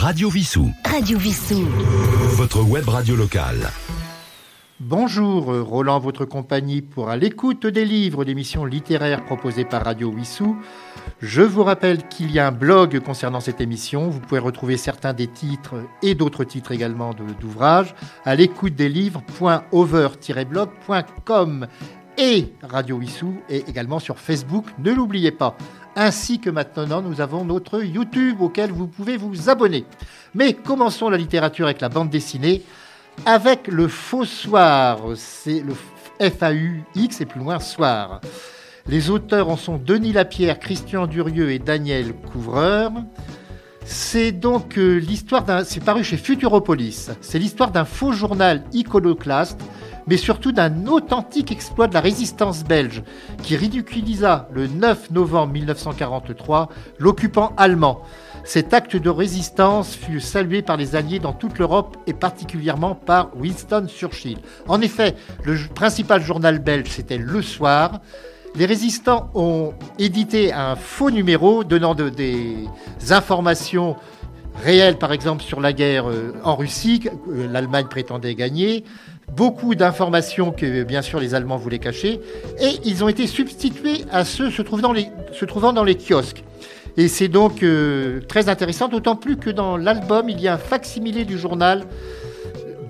Radio Vissou. Radio Vissou. Votre web radio locale. Bonjour, euh, Roland, votre compagnie pour À l'écoute des livres, l'émission littéraire proposée par Radio Wissou. Je vous rappelle qu'il y a un blog concernant cette émission. Vous pouvez retrouver certains des titres et d'autres titres également d'ouvrages à l'écoute des livres.over-blog.com et Radio Wissou est également sur Facebook, ne l'oubliez pas. Ainsi que maintenant, nous avons notre YouTube auquel vous pouvez vous abonner. Mais commençons la littérature avec la bande dessinée, avec le faux soir. C'est le F-A-U-X et plus loin soir. Les auteurs en sont Denis Lapierre, Christian Durieux et Daniel Couvreur. C'est donc euh, l'histoire d'un. C'est paru chez Futuropolis. C'est l'histoire d'un faux journal iconoclaste mais surtout d'un authentique exploit de la résistance belge qui ridiculisa le 9 novembre 1943 l'occupant allemand. Cet acte de résistance fut salué par les Alliés dans toute l'Europe et particulièrement par Winston Churchill. En effet, le principal journal belge, c'était Le Soir. Les résistants ont édité un faux numéro donnant des informations réelles, par exemple, sur la guerre euh, en Russie, que euh, l'Allemagne prétendait gagner, beaucoup d'informations que bien sûr les Allemands voulaient cacher, et ils ont été substitués à ceux se trouvant dans les, kiosques. Et c'est donc euh, très intéressant, d'autant plus que dans l'album, il y a un facsimilé du journal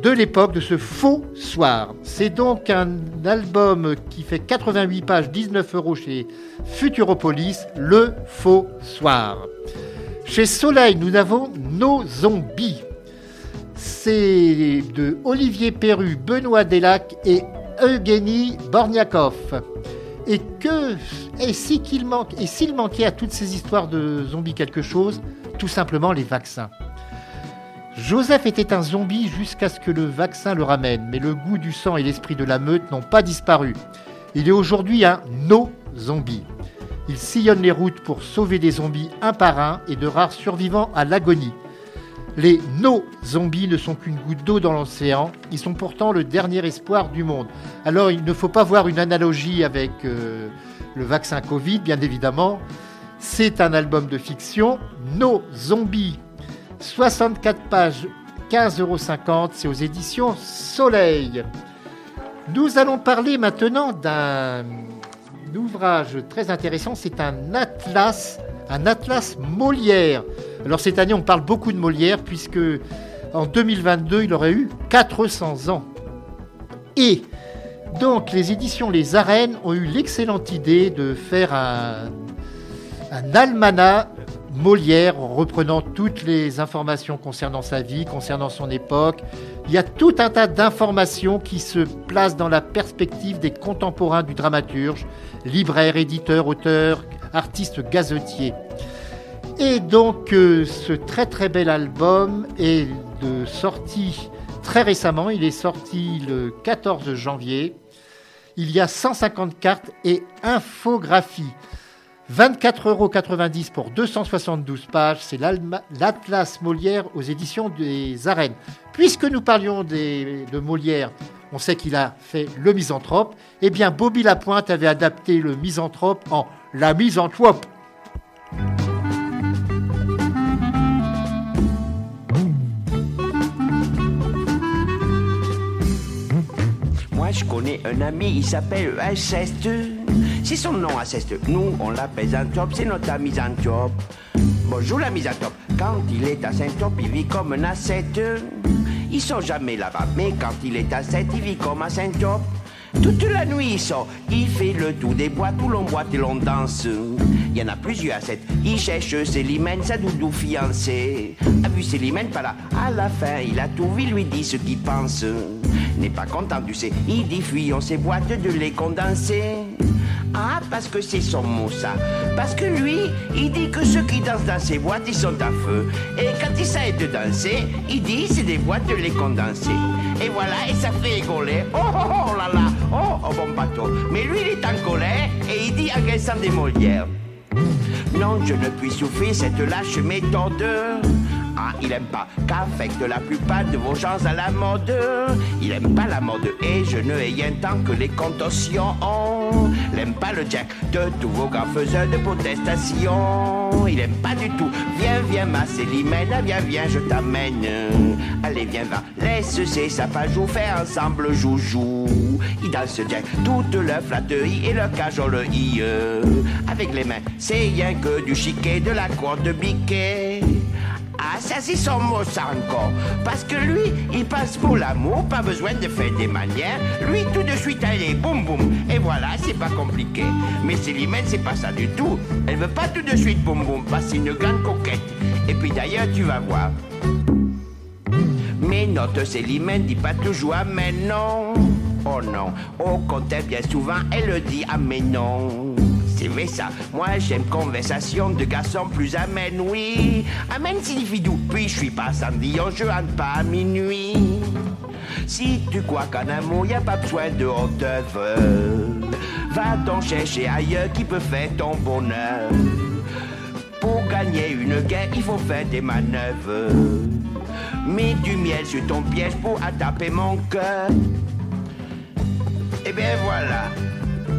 de l'époque de ce faux soir. C'est donc un album qui fait 88 pages, 19 euros chez Futuropolis, Le Faux Soir. Chez Soleil, nous avons Nos Zombies c'est de Olivier Perru, Benoît Delac et Eugénie Borniakov. Et que, et s'il manquait à toutes ces histoires de zombies quelque chose, tout simplement les vaccins. Joseph était un zombie jusqu'à ce que le vaccin le ramène, mais le goût du sang et l'esprit de la meute n'ont pas disparu. Il est aujourd'hui un no-zombie. Il sillonne les routes pour sauver des zombies un par un et de rares survivants à l'agonie. Les no-zombies ne sont qu'une goutte d'eau dans l'océan, ils sont pourtant le dernier espoir du monde. Alors il ne faut pas voir une analogie avec euh, le vaccin Covid, bien évidemment. C'est un album de fiction, No Zombies, 64 pages, 15,50 euros, c'est aux éditions Soleil. Nous allons parler maintenant d'un ouvrage très intéressant, c'est un atlas un atlas Molière. Alors cette année, on parle beaucoup de Molière puisque en 2022, il aurait eu 400 ans. Et donc les éditions Les Arènes ont eu l'excellente idée de faire un, almanach Molière en reprenant toutes les informations concernant sa vie, concernant son époque. Il y a tout un tas d'informations qui se placent dans la perspective des contemporains du dramaturge, libraire, éditeur, auteur, artiste gazetier. Et donc euh, ce très très bel album est de sortie très récemment, il est sorti le 14 janvier. Il y a 150 cartes et infographies. 24,90 euros pour 272 pages, c'est l'Atlas Molière aux éditions des Arènes. Puisque nous parlions de Molière, on sait qu'il a fait le misanthrope, eh bien Bobby Lapointe avait adapté le misanthrope en la misanthrope. Moi je connais un ami, il s'appelle Alceste. C'est son nom Alceste. Nous on l'appelle Zantop, c'est notre misanthrope. Bonjour la misanthrope. Quand il est à Saint-Top, il vit comme un ascète. Ils sont jamais là-bas, mais quand il est à 7, il vit comme à Saint-Job. Toute la nuit il sort, il fait le tour des boîtes où l'on boite et l'on danse. Il y en a plusieurs à 7, il cherche Célimène, sa doudou fiancée. A vu Célimène pas là, à la fin il a tout vu, lui dit ce qu'il pense. N'est pas content, tu sais, il dit fuyons ces boîtes de lait condensé. Ah, parce que c'est son mot, ça. Parce que lui, il dit que ceux qui dansent dans ces boîtes, ils sont à feu. Et quand il s'arrête de danser, il dit c'est des boîtes de lait condensé. Et voilà, et ça fait rigoler. Oh, oh, oh, oh là là, oh, oh bon bateau. Mais lui, il est en colère et il dit agressant des Molières. Non, je ne puis souffrir cette lâche méthode. Il aime pas qu'affecte la plupart de vos gens à la mode. Il aime pas la mode et je ne rien tant que les contorsions. L'aime pas le jack de tous vos grands faiseurs de protestation. Il aime pas du tout. Viens, viens, ma Célimène, viens, viens, je t'amène. Allez, viens, va, laisse ces sapajou faire ensemble joujou. Il danse jack toute leur flatterie et leur cajole i. Avec les mains, c'est rien que du chiquet de la cour de biquet. Ah, ça c'est son mot, ça encore. Parce que lui, il passe pour l'amour, pas besoin de faire des manières. Lui, tout de suite, allez, boum boum. Et voilà, c'est pas compliqué. Mais Célimène, c'est pas ça du tout. Elle veut pas tout de suite boum boum, parce une grande coquette. Et puis d'ailleurs, tu vas voir. Mais notre Célimène dit pas toujours ah mais non. Oh non, au contraire, bien souvent, elle le dit ah mais non. C'est ça, moi j'aime conversation de garçons plus amène, oui. Amène signifie doux, puis je suis pas Cendillon, je rentre pas à minuit. Si tu crois qu'en amour y a pas besoin de haute va donc chercher ailleurs qui peut faire ton bonheur. Pour gagner une guerre, il faut faire des manœuvres. Mets du miel sur ton piège pour attaper mon cœur. Et bien voilà.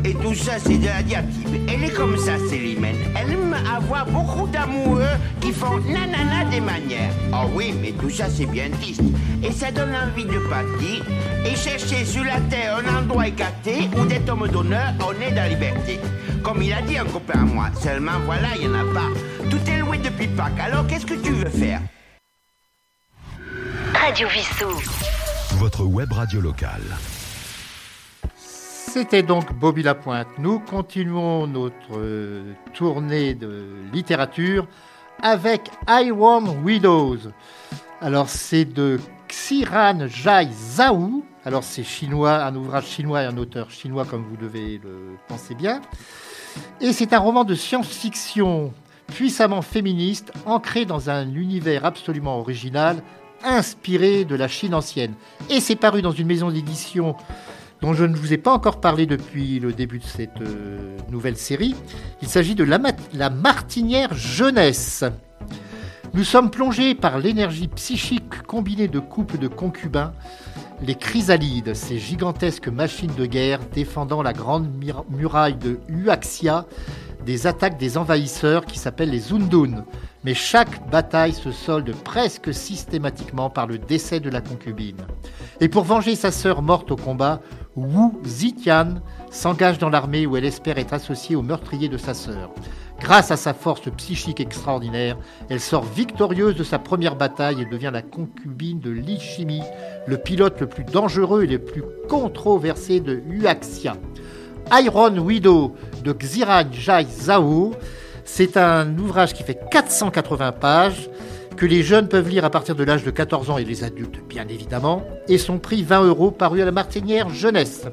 Et tout ça, c'est de la diatribe. Elle est comme ça, Célimène. Elle aime avoir beaucoup d'amoureux qui font nanana des manières. Oh oui, mais tout ça, c'est bien triste. Et ça donne envie de partir et chercher sur la terre un endroit écarté où d'être homme d'honneur, on est dans la liberté. Comme il a dit un copain à moi, seulement voilà, il n'y en a pas. Tout est loué depuis Pâques, alors qu'est-ce que tu veux faire? Radio Vissou. Votre web radio locale. C'était donc Bobby Lapointe. Nous continuons notre euh, tournée de littérature avec Iron Widows. Alors c'est de Xiran Jai Zhao. Alors c'est chinois, un ouvrage chinois et un auteur chinois comme vous devez le penser bien. Et c'est un roman de science-fiction puissamment féministe, ancré dans un univers absolument original, inspiré de la Chine ancienne. Et c'est paru dans une maison d'édition dont je ne vous ai pas encore parlé depuis le début de cette euh, nouvelle série. Il s'agit de la, Martinière Jeunesse. Nous sommes plongés par l'énergie psychique combinée de couples de concubins, les chrysalides, ces gigantesques machines de guerre défendant la grande muraille de Huaxia des attaques des envahisseurs qui s'appellent les Undun. Mais chaque bataille se solde presque systématiquement par le décès de la concubine. Et pour venger sa sœur morte au combat, Wu Zitian s'engage dans l'armée où elle espère être associée au meurtrier de sa sœur. Grâce à sa force psychique extraordinaire, elle sort victorieuse de sa première bataille et devient la concubine de Li Shimi, le pilote le plus dangereux et le plus controversé de Huaxia. Iron Widow de Xiran Jai Zhao, c'est un ouvrage qui fait 480 pages que les jeunes peuvent lire à partir de l'âge de 14 ans et les adultes bien évidemment, et son prix 20 euros paru à la Martinière Jeunesse.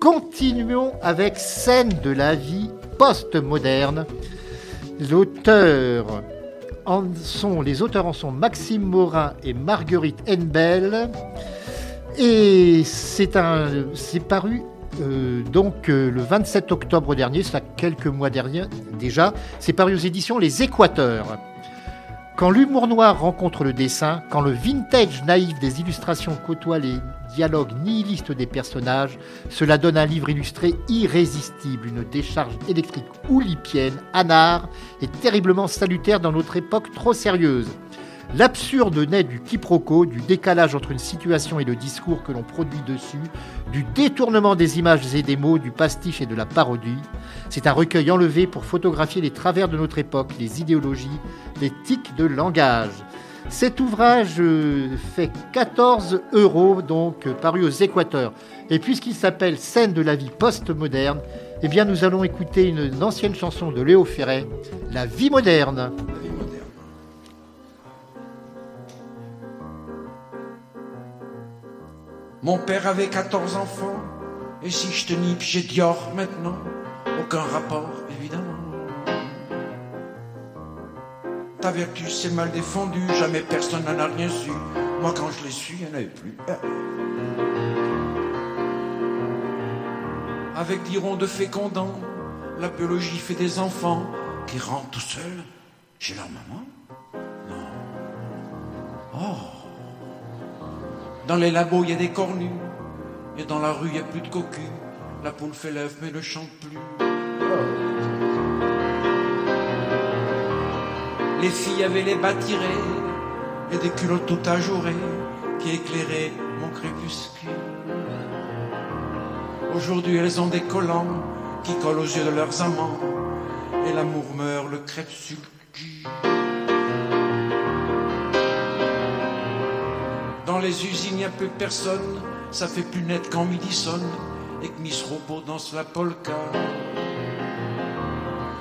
Continuons avec Scène de la vie post-moderne. L'auteur les auteurs en sont Maxime Morin et Marguerite Henbel. Et c'est un, c'est paru euh, donc euh, le 27 octobre dernier, cela quelques mois déjà. C'est paru aux éditions Les Équateurs. Quand l'humour noir rencontre le dessin, quand le vintage naïf des illustrations côtoie les dialogues nihilistes des personnages, cela donne un livre illustré irrésistible, une décharge électrique oulipienne, anard et terriblement salutaire dans notre époque trop sérieuse. L'absurde naît du quiproquo, du décalage entre une situation et le discours que l'on produit dessus, du détournement des images et des mots, du pastiche et de la parodie. C'est un recueil enlevé pour photographier les travers de notre époque, les idéologies, les tics de langage. Cet ouvrage euh, fait 14 euros, donc euh, paru aux Équateurs. Et puisqu'il s'appelle Scène de la vie post-moderne, eh bien nous allons écouter une ancienne chanson de Léo Ferret, La vie moderne. Mon père avait 14 enfants, et si je te nipe, j'ai Dior maintenant. Aucun rapport, évidemment. Ta vertu s'est mal défendue, jamais personne n'en a rien su. Moi, quand je l'ai su, il n'y en avait plus. Avec dirons de fécondants, la biologie fait des enfants qui rentrent tout seuls chez leur maman. Non. Dans les labos, il y a des cornus. Et dans la rue, il n'y a plus de cocu. La poule fait l'œuf, mais ne chante plus. Les filles avaient les bas tirés et des culottes tout ajourées qui éclairaient mon crépuscule. Aujourd'hui, elles ont des collants qui collent aux yeux de leurs amants et l'amour meurt, le crêpe sur le cul. Les usines, il n'y a plus personne, ça fait plus net quand midi sonne et que Miss Robot danse la polka.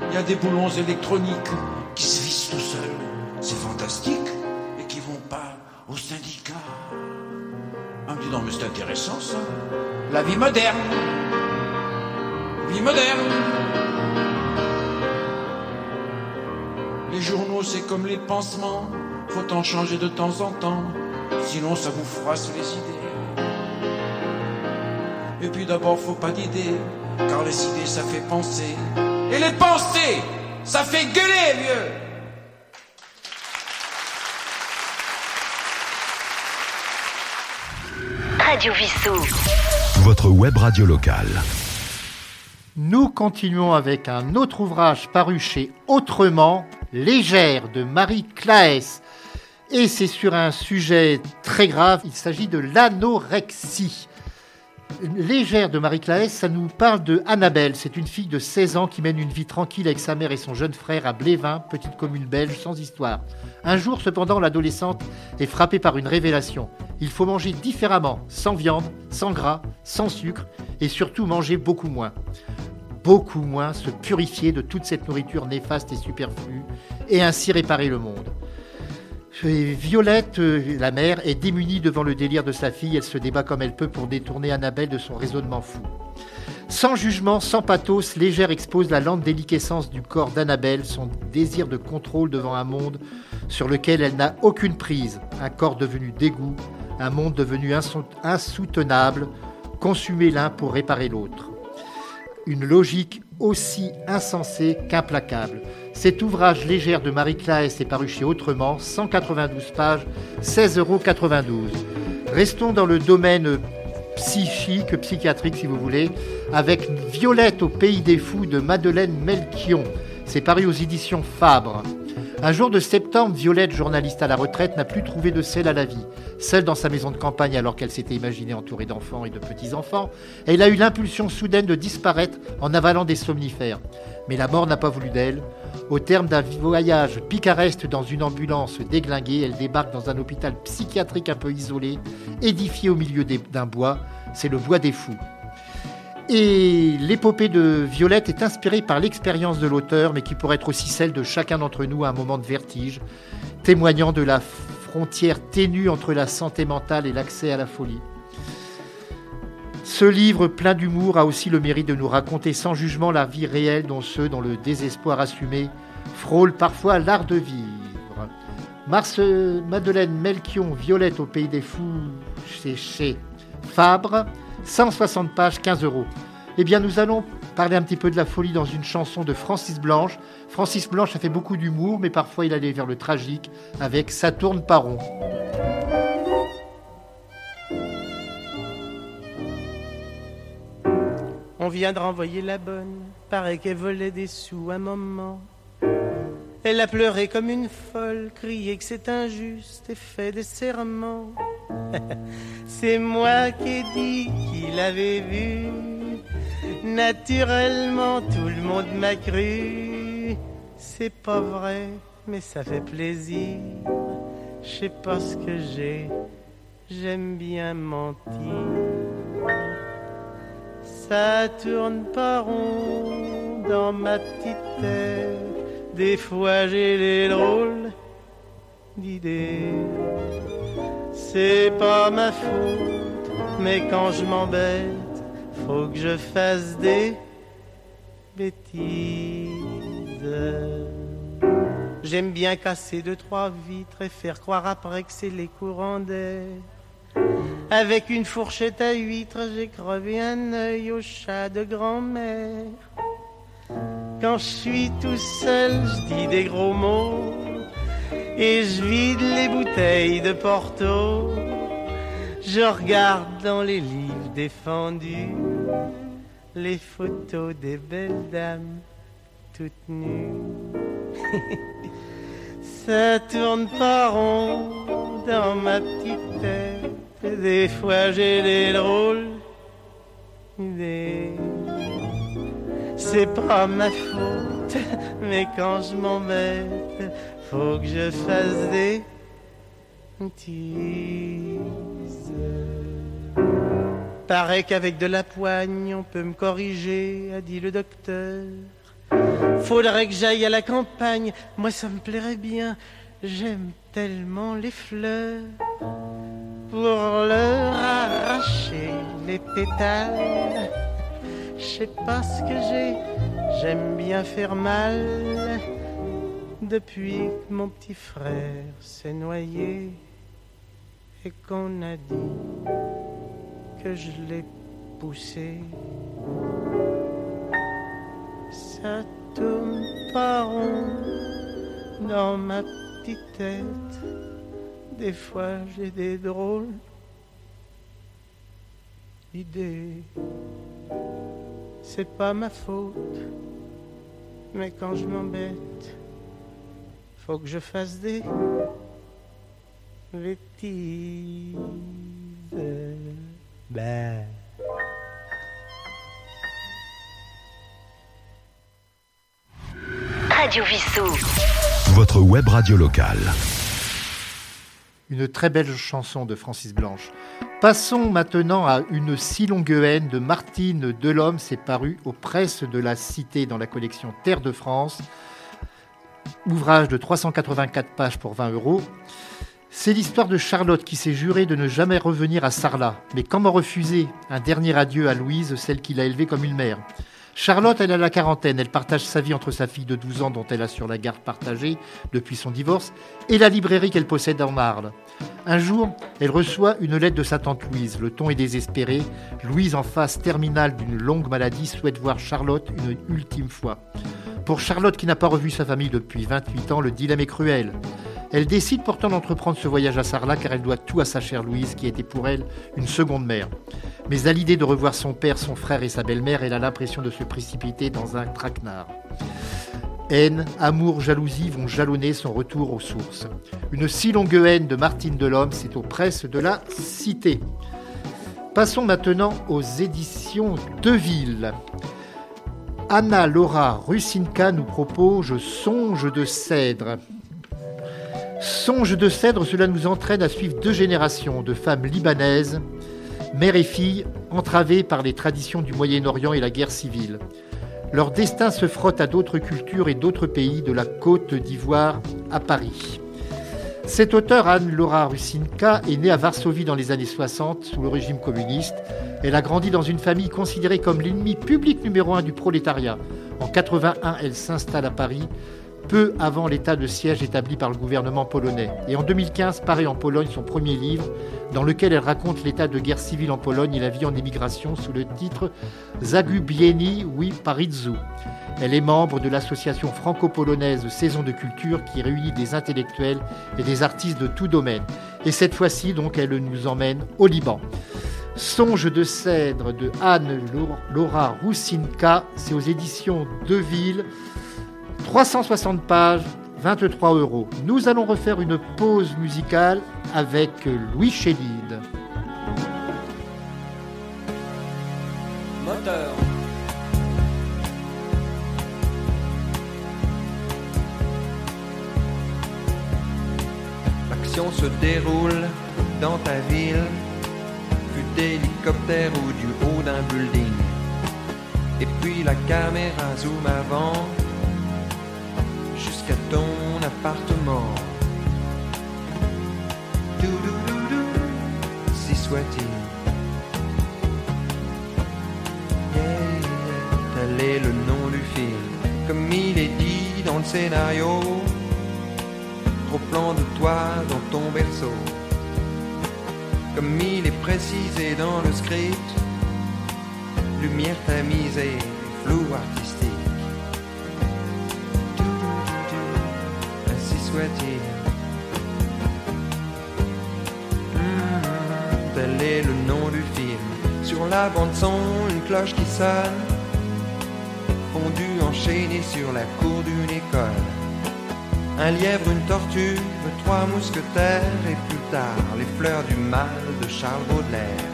Il y a des boulons électroniques qui se vissent tout seuls, c'est fantastique, et qui vont pas au syndicat. Ah, me non, mais c'est intéressant ça. La vie moderne. Vie moderne. Les journaux, c'est comme les pansements, faut en changer de temps en temps, sinon ça vous froisse les idées. Et puis d'abord, faut pas d'idées, car les idées, ça fait penser. Et les pensées, ça fait gueuler, vieux. Radio Vissou. Votre web radio locale. Nous continuons avec un autre ouvrage paru chez Autrement, Légère de Marie Claes. Et c'est sur un sujet très grave, il s'agit de l'anorexie. Légère de Marie Claes, ça nous parle de Annabelle. C'est une fille de 16 ans qui mène une vie tranquille avec sa mère et son jeune frère à Blévin, petite commune belge sans histoire. Un jour, cependant, l'adolescente est frappée par une révélation. Il faut manger différemment, sans viande, sans gras, sans sucre, et surtout manger beaucoup moins. Beaucoup moins, se purifier de toute cette nourriture néfaste et superflue, et ainsi réparer le monde. Violette, euh, la mère, est démunie devant le délire de sa fille. Elle se débat comme elle peut pour détourner Annabelle de son raisonnement fou. Sans jugement, sans pathos, Légère expose la lente déliquescence du corps d'Annabelle, son désir de contrôle devant un monde sur lequel elle n'a aucune prise, un corps devenu dégoût, un monde devenu insoutenable, consumé l'un pour réparer l'autre. Une logique aussi insensée qu'implacable. Cet ouvrage légère de Marie Claes est paru chez Autrement, 192 pages, 16,92 euros. Restons dans le domaine psychique, psychiatrique si vous voulez, avec Violette au pays des fous de Madeleine Melchion. C'est paru aux éditions Fabre. Un jour de septembre, Violette, journaliste à la retraite, n'a plus trouvé de sel à la vie. Seule dans sa maison de campagne alors qu'elle s'était imaginée entourée d'enfants et de petits-enfants, elle a eu l'impulsion soudaine de disparaître en avalant des somnifères. Mais la mort n'a pas voulu d'elle. Au terme d'un voyage picaresque dans une ambulance déglinguée, elle débarque dans un hôpital psychiatrique un peu isolé, édifié au milieu d'un bois. C'est le bois des fous. Et l'épopée de Violette est inspirée par l'expérience de l'auteur, mais qui pourrait être aussi celle de chacun d'entre nous à un moment de vertige, témoignant de la frontière ténue entre la santé mentale et l'accès à la folie. Ce livre plein d'humour a aussi le mérite de nous raconter sans jugement la vie réelle dont ceux dans le désespoir assumé frôlent parfois l'art de vivre. Mars Madeleine Melchion, Violette au pays des fous, c'est chez Fabre. 160 pages, 15 euros. Eh bien, nous allons parler un petit peu de la folie dans une chanson de Francis Blanche. Francis Blanche a fait beaucoup d'humour, mais parfois il allait vers le tragique avec Ça tourne rond. On vient de renvoyer la bonne, paraît qu'elle volait des sous un moment. Elle a pleuré comme une folle, crié que c'est injuste et fait des serments. c'est moi qui ai dit qu'il avait vu. Naturellement, tout le monde m'a cru. C'est pas vrai, mais ça fait plaisir. Je sais pas ce que j'ai, j'aime bien mentir. Ça tourne pas rond dans ma petite tête des fois j'ai les drôles d'idées. C'est pas ma faute, mais quand je m'embête, faut que je fasse des bêtises. J'aime bien casser deux, trois vitres et faire croire après que c'est les courants d'air. Avec une fourchette à huîtres, j'ai crevé un œil au chat de grand-mère. Quand je suis tout seul, je dis des gros mots. et je vide les bouteilles de Porto. Je regarde dans les livres défendus les photos des belles dames toutes nues. Ça tourne pas rond dans ma petite tête. Des fois j'ai des drôles idées. C'est pas ma faute, mais quand je m'embête, faut que je fasse des teases. Paraît qu'avec de la poigne, on peut me corriger, a dit le docteur. Faudrait que j'aille à la campagne, moi ça me plairait bien. J'aime tellement les fleurs pour leur arracher les pétales. Je sais pas ce que j'ai, j'aime bien faire mal. Depuis que mon petit frère s'est noyé et qu'on a dit que je l'ai poussé. Ça tourne pas rond dans ma petite tête. Des fois j'ai des drôles d'idées. C'est pas ma faute, mais quand je m'embête, faut que je fasse des bêtises. Ben. Radio Vissou. Votre web radio locale. Une très belle chanson de Francis Blanche. Passons maintenant à Une si longue haine de Martine Delhomme. C'est paru aux presses de la Cité dans la collection Terre de France. Ouvrage de 384 pages pour 20 euros. C'est l'histoire de Charlotte qui s'est jurée de ne jamais revenir à Sarlat. Mais comment refuser un dernier adieu à Louise, celle qu'il a élevée comme une mère? Charlotte, elle a la quarantaine, elle partage sa vie entre sa fille de 12 ans dont elle assure la garde partagée depuis son divorce et la librairie qu'elle possède en Marle. Un jour, elle reçoit une lettre de sa tante Louise. Le ton est désespéré. Louise, en phase terminale d'une longue maladie, souhaite voir Charlotte une ultime fois. Pour Charlotte qui n'a pas revu sa famille depuis 28 ans, le dilemme est cruel. Elle décide pourtant d'entreprendre ce voyage à Sarlat car elle doit tout à sa chère Louise qui était pour elle une seconde mère. Mais à l'idée de revoir son père, son frère et sa belle-mère, elle a l'impression de se précipiter dans un traquenard. Haine, amour, jalousie vont jalonner son retour aux sources. Une si longue haine de Martine Delhomme, c'est aux presses de la Cité. Passons maintenant aux éditions Deville. Anna Laura Rusinka nous propose Songe de cèdre. Songe de cèdre, cela nous entraîne à suivre deux générations de femmes libanaises, mères et filles, entravées par les traditions du Moyen-Orient et la guerre civile. Leur destin se frotte à d'autres cultures et d'autres pays, de la côte d'Ivoire à Paris. Cet auteur, Anne-Laura Rusinka, est née à Varsovie dans les années 60, sous le régime communiste. Elle a grandi dans une famille considérée comme l'ennemi public numéro un du prolétariat. En 81, elle s'installe à Paris, peu avant l'état de siège établi par le gouvernement polonais. Et en 2015 paraît en Pologne son premier livre, dans lequel elle raconte l'état de guerre civile en Pologne et la vie en émigration sous le titre Zagubieni wi Parizzu. Elle est membre de l'association franco-polonaise Saison de culture qui réunit des intellectuels et des artistes de tout domaine. Et cette fois-ci, donc, elle nous emmène au Liban. Songe de cèdre de Anne Laura Roussinka, c'est aux éditions Deville. 360 pages, 23 euros. Nous allons refaire une pause musicale avec Louis Chédid. Moteur. L'action se déroule dans ta ville, plus d'hélicoptère ou du haut d'un building. Et puis la caméra zoom avant jusqu'à ton appartement. si soit-il. tel est le nom du film, comme il est dit dans le scénario. Trop plan de toi dans ton berceau, comme il est précisé dans le script. Lumière tamisée, flou artistique. Ah, tel est le nom du film. Sur la bande-son, une cloche qui sonne. Fondue, enchaînée sur la cour d'une école. Un lièvre, une tortue, trois mousquetaires et plus tard les fleurs du mal de Charles Baudelaire.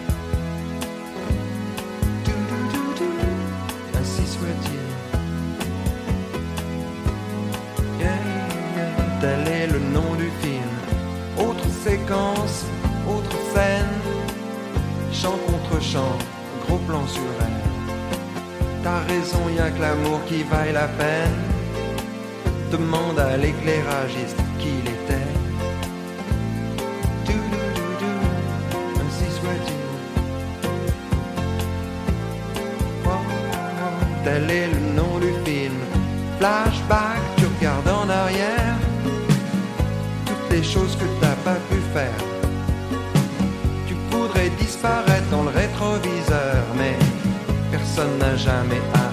Qui vaille la peine. Demande à l'éclairagiste qui il était. Ainsi soit-il. Tel est le nom du film. Flashback, tu regardes en arrière. Toutes les choses que t'as pas pu faire. Tu voudrais disparaître dans le rétroviseur, mais personne n'a jamais arrêté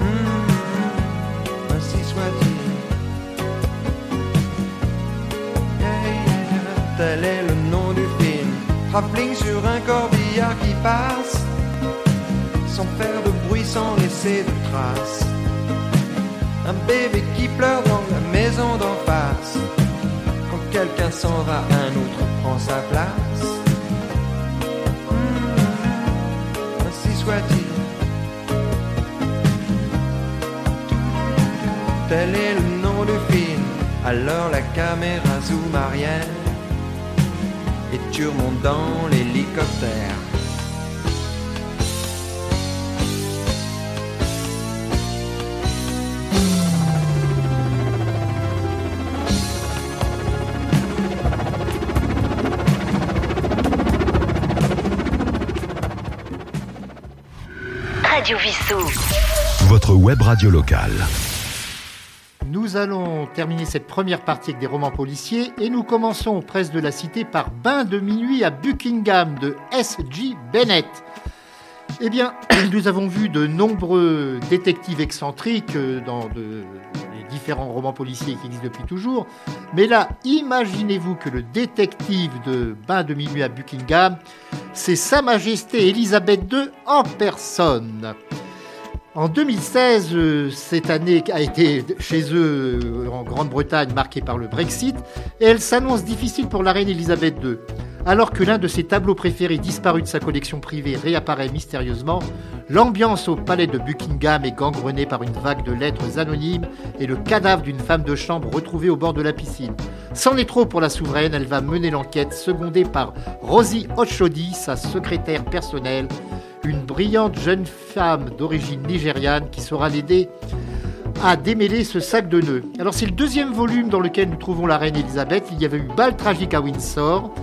Hmm, ainsi soit-il. Yeah. Tel est le nom du film. Travelling sur un corbillard qui passe, sans faire de bruit, sans laisser de traces. Un bébé qui pleure dans la maison d'en face. Quand quelqu'un s'en va, un autre prend sa place. Soit-il. Tel est le nom du film. Alors la caméra zoom arrière et tu remontes dans l'hélicoptère. Radio Vissou. Votre web radio locale. Nous allons terminer cette première partie avec des romans policiers et nous commençons aux presses de la cité par Bain de minuit à Buckingham de S.G. Bennett. Eh bien, nous avons vu de nombreux détectives excentriques euh, dans de, différents romans policiers qui existent depuis toujours. Mais là, imaginez-vous que le détective de Bain de minuit à Buckingham, c'est Sa Majesté Elisabeth II en personne. En 2016, euh, cette année a été chez eux euh, en Grande-Bretagne marquée par le Brexit et elle s'annonce difficile pour la reine Elisabeth II. Alors que l'un de ses tableaux préférés disparu de sa collection privée réapparaît mystérieusement, l'ambiance au palais de Buckingham est gangrenée par une vague de lettres anonymes et le cadavre d'une femme de chambre retrouvée au bord de la piscine. C'en est trop pour la souveraine, elle va mener l'enquête, secondée par Rosie Ochodi, sa secrétaire personnelle, une brillante jeune femme d'origine nigériane qui saura l'aider à démêler ce sac de nœuds. Alors c'est le deuxième volume dans lequel nous trouvons la reine Elisabeth. Il y avait eu Bal tragique à Windsor.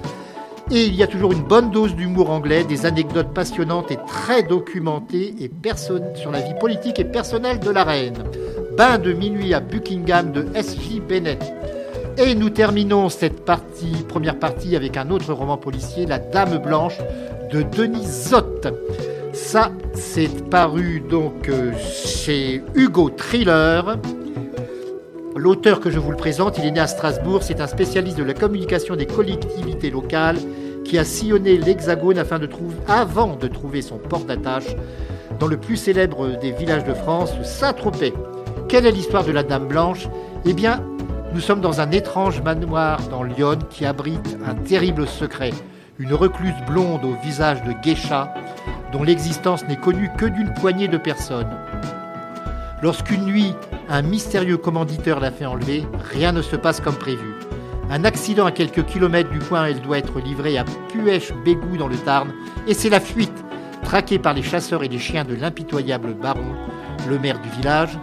Et il y a toujours une bonne dose d'humour anglais, des anecdotes passionnantes et très documentées et sur la vie politique et personnelle de la reine. Bain de minuit à Buckingham de S.J. Bennett. Et nous terminons cette première partie avec un autre roman policier, La Dame Blanche de Denis Zott. Ça, c'est paru donc euh, chez Hugo Thriller. L'auteur que je vous le présente, il est né à Strasbourg, c'est un spécialiste de la communication des collectivités locales qui a sillonné l'Hexagone afin de trouver, avant de trouver son port d'attache dans le plus célèbre des villages de France, Saint-Tropez. Quelle est l'histoire de la Dame Blanche? Eh bien, nous sommes dans un étrange manoir dans Lyon qui abrite un terrible secret. Une recluse blonde au visage de geisha dont l'existence n'est connue que d'une poignée de personnes. Lorsqu'une nuit, un mystérieux commanditeur la fait enlever, rien ne se passe comme prévu. Un accident à quelques kilomètres du point elle doit être livrée à Puech-Bégou dans le Tarn, et c'est la fuite, traquée par les chasseurs et les chiens de l'impitoyable baron, le maire du village.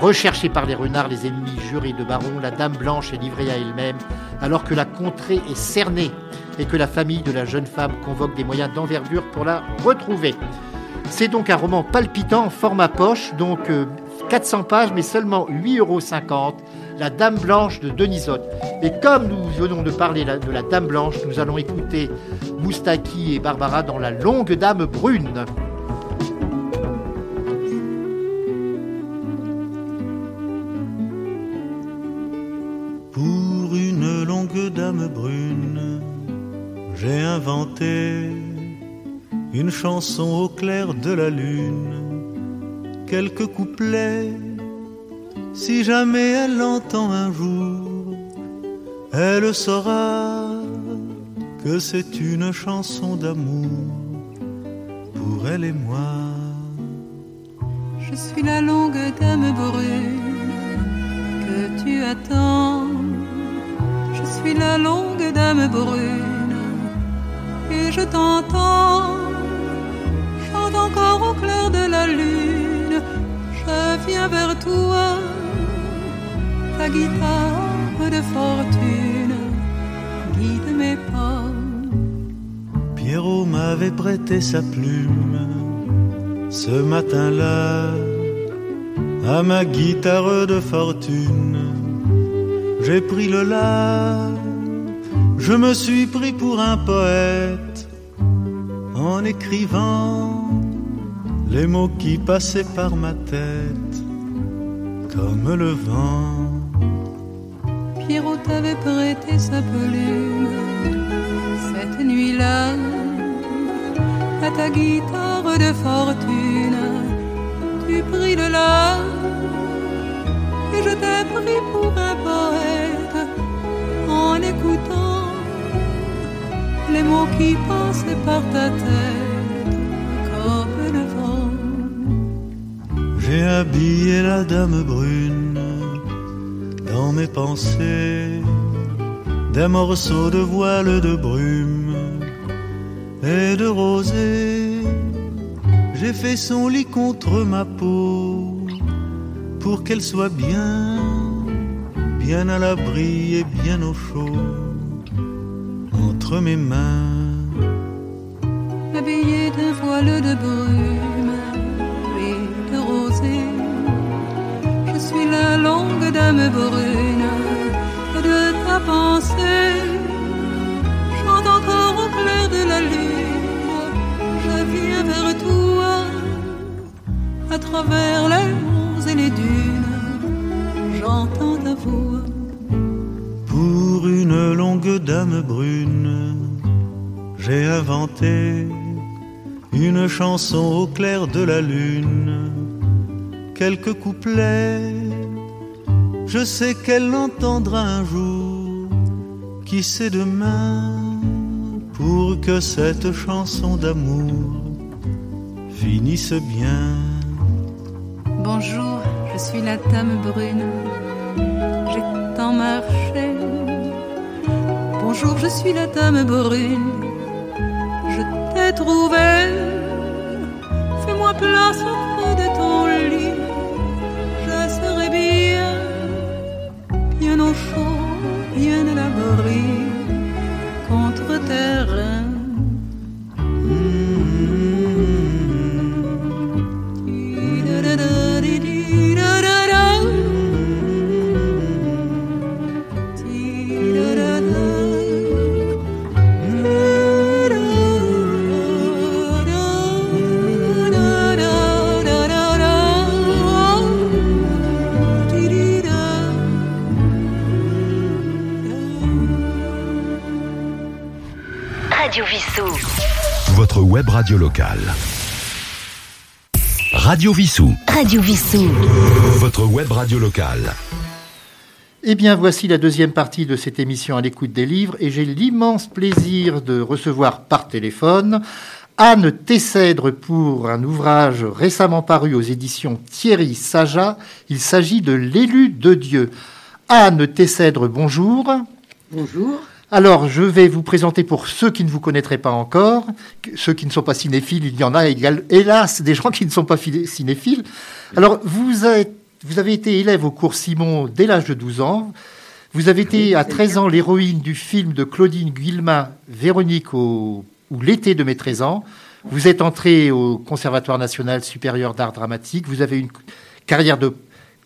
Recherchée par les renards, les ennemis jurés de baron, la dame blanche est livrée à elle-même, alors que la contrée est cernée et que la famille de la jeune femme convoque des moyens d'envergure pour la retrouver. C'est donc un roman palpitant, format poche, donc 400 pages, mais seulement 8,50 euros. La Dame Blanche de Denisot. Et comme nous venons de parler de la Dame Blanche, nous allons écouter Moustaki et Barbara dans La Longue Dame Brune. Pour une longue dame brune j'ai inventé une chanson au clair de la lune, quelques couplets. Si jamais elle l'entend un jour, elle saura que c'est une chanson d'amour pour elle et moi. Je suis la longue dame brune que tu attends. Je suis la longue dame brune et je t'entends. Chante encore au clair de la lune. Je viens vers toi, ta guitare de fortune guide mes pas. Pierrot m'avait prêté sa plume ce matin-là à ma guitare de fortune. J'ai pris le la, je me suis pris pour un poète en écrivant les mots qui passaient par ma tête comme le vent. Pierrot t'avait prêté sa plume cette nuit-là à ta guitare de fortune. Tu pris de là et je t'ai pris pour un poète en écoutant les mots qui passaient par ta tête comme le vent. J'ai habillé la dame brune dans mes pensées des morceaux de voile de brume et de rosée. J'ai fait son lit contre ma peau pour qu'elle soit bien, bien à l'abri et bien au chaud entre mes mains. Habillé d'un voile de brume dame brune de ta pensée. Chante encore au clair de la lune, je viens vers toi à travers les monts et les dunes. J'entends ta voix. Pour une longue dame brune, j'ai inventé une chanson au clair de la lune, quelques couplets. Je sais qu'elle l'entendra un jour, qui sait demain, pour que cette chanson d'amour finisse bien. Bonjour, je suis la dame brune. J'ai tant marché. Bonjour, je suis la dame brune. Je t'ai trouvé. Fais-moi place bien l'abri contre tes radio locale. Radio Vissou. Radio Vissou. Votre web radio locale. Eh bien, voici la deuxième partie de cette émission à l'écoute des livres et j'ai l'immense plaisir de recevoir par téléphone Anne Tessèdre pour un ouvrage récemment paru aux éditions Thierry Saja. Il s'agit de L'élu de Dieu. Anne Tessèdre, bonjour. Bonjour. Alors, je vais vous présenter pour ceux qui ne vous connaîtraient pas encore, ceux qui ne sont pas cinéphiles, il y en a hélas des gens qui ne sont pas cinéphiles. Alors, vous, avez été élève au cours Simon dès l'âge de 12 ans. Vous avez été à 13 ans l'héroïne du film de Claudine Guillemin, Véronique ou l'été de mes 13 ans. Vous êtes entrée au Conservatoire national supérieur d'art dramatique. Vous avez une carrière de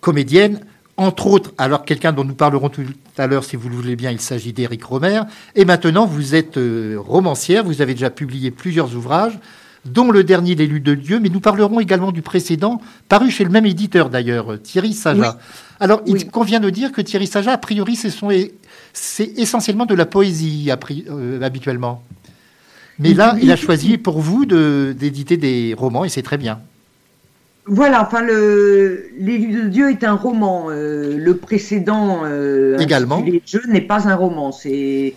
comédienne entre autres, alors quelqu'un dont nous parlerons tout à l'heure, si vous le voulez bien, il s'agit d'Éric Romer. Et maintenant, vous êtes euh, romancière, vous avez déjà publié plusieurs ouvrages, dont le dernier L'élu de Dieu, mais nous parlerons également du précédent, paru chez le même éditeur d'ailleurs, Thierry Saja. Alors, il convient de dire que Thierry Saja, a priori, c'est essentiellement de la poésie euh, habituellement. Mais là, il a choisi pour vous d'éditer des romans et c'est très bien. Voilà, enfin, le L'élu de Dieu est un roman. Euh, le précédent, euh, également, Les Jeux n'est pas un roman. C'est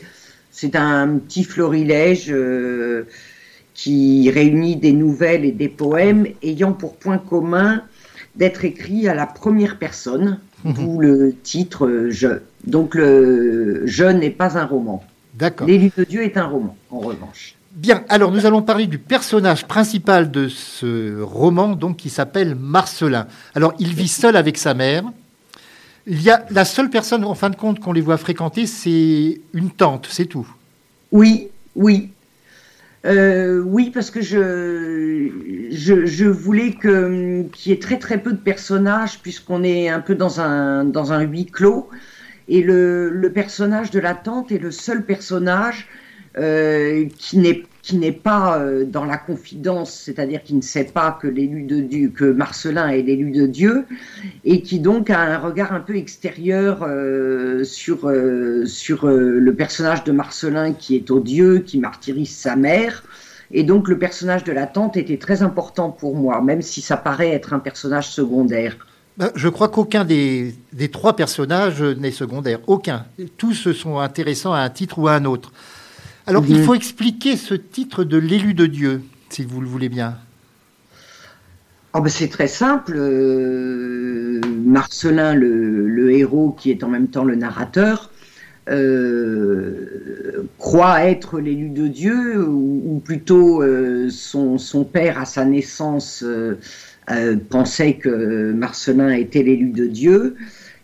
c'est un petit florilège euh, qui réunit des nouvelles et des poèmes ayant pour point commun d'être écrits à la première personne, mhm. d'où le titre Je. Donc le Je n'est pas un roman. D'accord. L'élu de Dieu est un roman, en revanche. Bien, alors nous allons parler du personnage principal de ce roman, donc qui s'appelle Marcelin. Alors il vit seul avec sa mère. Il y a la seule personne, en fin de compte, qu'on les voit fréquenter, c'est une tante, c'est tout. Oui, oui. Euh, oui, parce que je, je, voulais qu'il y ait très très peu de personnages, puisqu'on est un peu dans un, dans un huis clos. Et le, le personnage de la tante est le seul personnage euh, qui n'est qui n'est pas euh, dans la confidence, c'est-à-dire qui ne sait pas que l'élu de Dieu, que Marcelin est l'élu de Dieu, et qui donc a un regard un peu extérieur euh, sur sur le personnage de Marcelin qui est odieux, qui martyrise sa mère. Et donc le personnage de la tante était très important pour moi, même si ça paraît être un personnage secondaire. Ben, je crois qu'aucun des, des, trois personnages n'est secondaire. Aucun. Tous sont intéressants à un titre ou à un autre. Alors, il mhm. faut expliquer ce titre de l'élu de Dieu, si vous le voulez bien. Oh ben c'est très simple. Euh, Marcelin, le, héros qui est en même temps le narrateur, euh, croit être l'élu de Dieu, ou, plutôt euh, son, son, père à sa naissance pensait que Marcelin était l'élu de Dieu.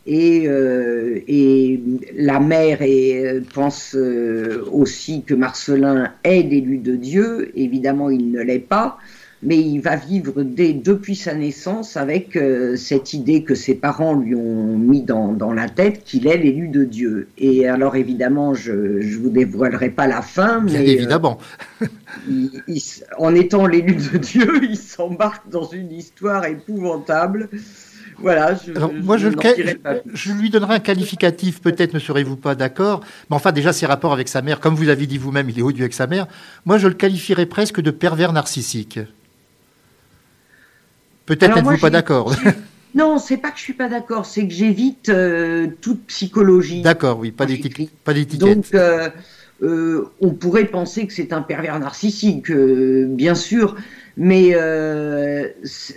Euh, et, la mère euh, pense euh, aussi que Marcelin est l'élu de Dieu. Évidemment, il ne l'est pas, mais il va vivre dès, depuis sa naissance avec cette idée que ses parents lui ont mis dans, la tête qu'il est l'élu de Dieu. Et alors, évidemment, je ne vous dévoilerai pas la fin, mais... évidemment. en étant l'élu de Dieu, il s'embarque dans une histoire épouvantable voilà, je, moi, je, je, lui donnerai un qualificatif, peut-être ne serez-vous pas d'accord, mais enfin, déjà, ses rapports avec sa mère, comme vous avez dit vous-même, il est odieux avec sa mère. Moi, je le qualifierais presque de pervers narcissique. Peut-être n'êtes-vous pas d'accord. Non, c'est pas que je suis pas d'accord, c'est que j'évite euh, toute psychologie. D'accord, oui, pas d'étiquette. Donc, euh, euh, on pourrait penser que c'est un pervers narcissique, bien sûr, mais euh,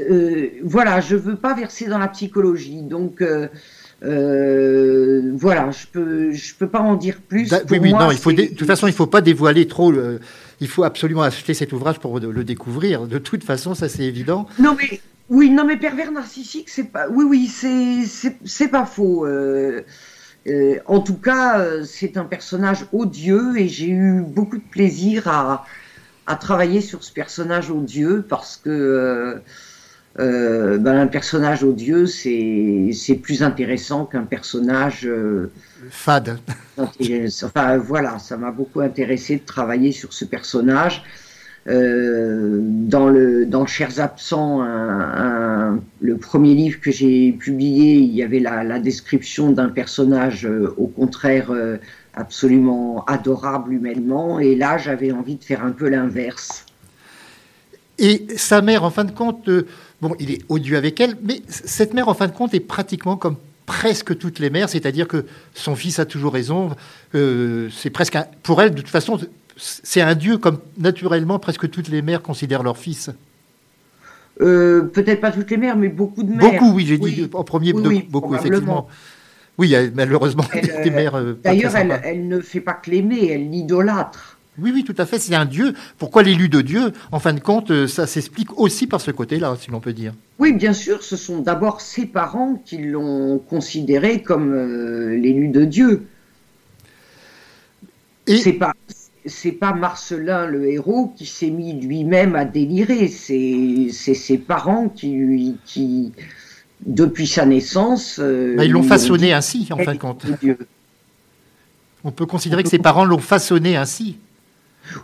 euh, voilà, je veux pas verser dans la psychologie. Donc euh, voilà, je peux, je peux pas en dire plus. oui, oui, non, il faut de toute façon, il faut pas dévoiler trop. il faut absolument acheter cet ouvrage pour le découvrir. De toute façon, ça c'est évident. Non, mais oui, non, mais pervers narcissique, c'est pas. Oui, oui, c'est c'est pas faux. En tout cas, c'est un personnage odieux et j'ai eu beaucoup de plaisir à, à travailler sur ce personnage odieux parce que euh, euh, ben, un personnage odieux, c'est plus intéressant qu'un personnage euh, fade. Enfin voilà, ça m'a beaucoup intéressé de travailler sur ce personnage. Dans le dans Chers absents, le premier livre que j'ai publié, il y avait la, la description d'un personnage au contraire absolument adorable humainement, et là j'avais envie de faire un peu l'inverse. Et sa mère, en fin de compte, euh, bon, il est odieux avec elle, mais cette mère, en fin de compte, est pratiquement comme presque toutes les mères, c'est-à-dire que son fils a toujours raison. Euh, c'est presque pour elle, de toute façon, c'est un dieu comme naturellement presque toutes les mères considèrent leur fils. Euh, peut-être pas toutes les mères, mais beaucoup de mères. Beaucoup, oui, j'ai dit en premier, beaucoup, effectivement. Oui, malheureusement des mères. Euh, d'ailleurs, elle, ne fait pas que l'aimer, elle l'idolâtre. Oui, oui, tout à fait. C'est un Dieu. Pourquoi l'élu de Dieu En fin de compte, euh, ça s'explique aussi par ce côté-là, si l'on peut dire. Oui, bien sûr. Ce sont d'abord ses parents qui l'ont considéré comme euh, l'élu de Dieu. Et c'est pas c'est pas Marcelin le héros qui s'est mis lui-même à délirer. C'est ses parents qui qui depuis sa naissance. Euh, bah, ils l'ont façonné ainsi, en fin de compte. On peut considérer que ses parents l'ont façonné ainsi.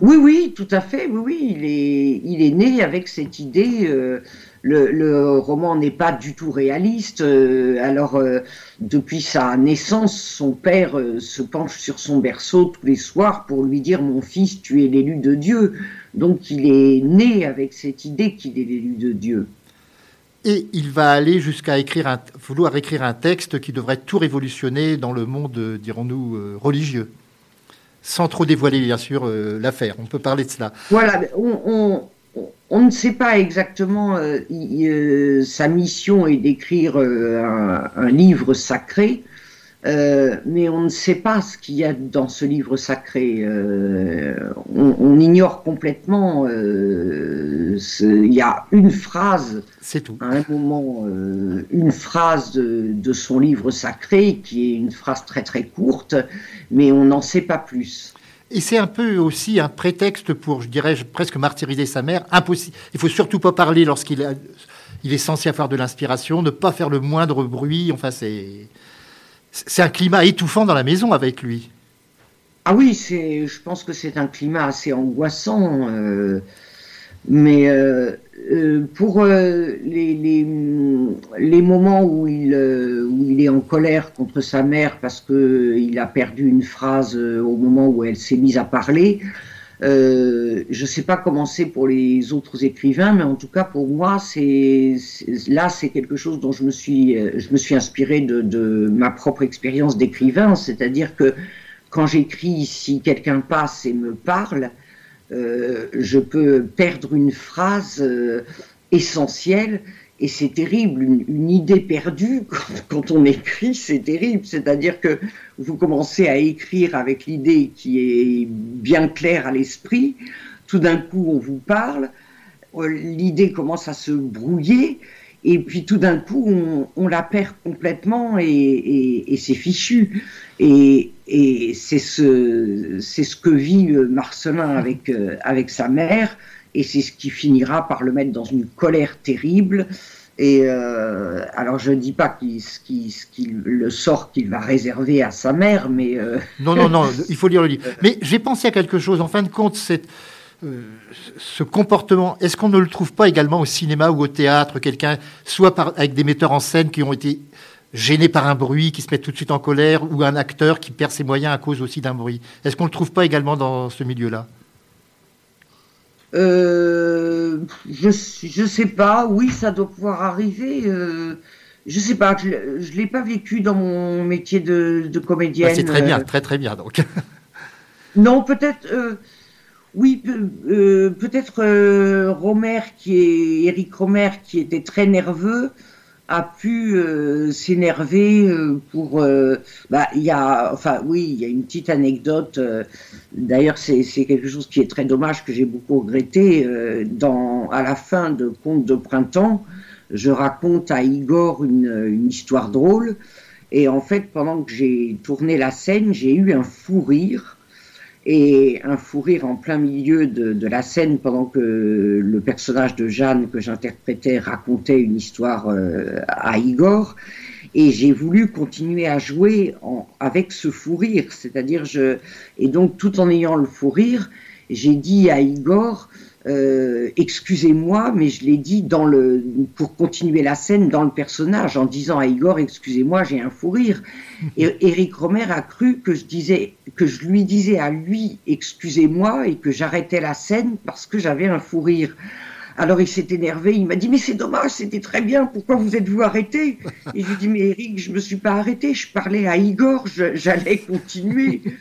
Oui, oui, tout à fait. Oui, oui, il est, il est né avec cette idée. Euh, le, roman n'est pas du tout réaliste. Euh, alors, euh, depuis sa naissance, son père se penche sur son berceau tous les soirs pour lui dire Mon fils, tu es l'élu de Dieu. Donc, il est né avec cette idée qu'il est l'élu de Dieu. Et il va aller jusqu'à écrire un, vouloir écrire un texte qui devrait tout révolutionner dans le monde, dirons-nous, religieux sans trop dévoiler bien sûr euh, l'affaire. On peut parler de cela. Voilà, on, ne sait pas exactement, euh, euh, sa mission est d'écrire un, livre sacré, euh, mais on ne sait pas ce qu'il y a dans ce livre sacré. Euh, on, ignore complètement. Euh, il y a une phrase, c'est tout. À un moment, une phrase de, son livre sacré qui est une phrase très très courte, mais on n'en sait pas plus. Et c'est un peu aussi un prétexte pour, je dirais, presque martyriser sa mère. Impossible. Il faut surtout pas parler lorsqu'il il est censé avoir de l'inspiration, ne pas faire le moindre bruit. Enfin, c'est c'est un climat étouffant dans la maison avec lui. Ah oui, je pense que c'est un climat assez angoissant. Euh, mais euh, euh, pour les, les, moments où il, où il est en colère contre sa mère parce qu'il a perdu une phrase au moment où elle s'est mise à parler, euh, je ne sais pas comment c'est pour les autres écrivains, mais en tout cas pour moi, là c'est quelque chose dont je me suis, euh, je inspiré de, de ma propre expérience d'écrivain, c'est-à-dire que quand j'écris, si quelqu'un passe et me parle, euh, je peux perdre une phrase euh, essentielle et c'est terrible, une, idée perdue, quand, on écrit, c'est terrible. C'est-à-dire que vous commencez à écrire avec l'idée qui est bien claire à l'esprit, tout d'un coup on vous parle, euh, l'idée commence à se brouiller, et puis tout d'un coup on, la perd complètement et, c'est fichu. Et, c'est ce, ce que vit euh, Marcelin avec, euh, avec sa mère et c'est ce qui finira par le mettre dans une colère terrible. Et euh, alors je ne dis pas qu'il, le sort qu'il va réserver à sa mère, mais euh, non, non, non, il faut lire le livre. Mais j'ai pensé à quelque chose. En fin de compte, euh, ce comportement, est-ce qu'on ne le trouve pas également au cinéma ou au théâtre Quelqu'un, soit avec des metteurs en scène qui ont été gênés par un bruit, qui se mettent tout de suite en colère, ou un acteur qui perd ses moyens à cause aussi d'un bruit. Est-ce qu'on ne le trouve pas également dans ce milieu-là? Euh, je je sais pas. Oui, ça doit pouvoir arriver. Euh, je sais pas. Je, ne l'ai pas vécu dans mon métier de, de comédienne. Bah, c'est très bien, euh. très très bien donc. non, peut-être. Euh, oui, peut-être Romer qui est Eric Romer qui était très nerveux a pu euh, s'énerver euh, pour euh, bah il y a enfin oui il y a une petite anecdote d'ailleurs c'est quelque chose qui est très dommage que j'ai beaucoup regretté dans à la fin de Contes de printemps je raconte à Igor une, une histoire drôle et en fait pendant que j'ai tourné la scène j'ai eu un fou rire et un fou rire en plein milieu de, la scène pendant que le personnage de Jeanne que j'interprétais racontait une histoire euh, à Igor. Et j'ai voulu continuer à jouer avec ce fou rire, c'est-à-dire je et donc tout en ayant le fou rire, j'ai dit à Igor euh, excusez-moi, mais je l'ai dit dans le, pour continuer la scène dans le personnage, en disant à Igor, excusez-moi, j'ai un fou rire. Et Eric Romer a cru que je disais, que je lui disais à lui, excusez-moi, et que j'arrêtais la scène parce que j'avais un fou rire. Alors il s'est énervé, il m'a dit mais c'est dommage, c'était très bien, pourquoi vous êtes-vous arrêté? Et je lui ai dit mais Eric, je me suis pas arrêté, je parlais à Igor, j'allais continuer.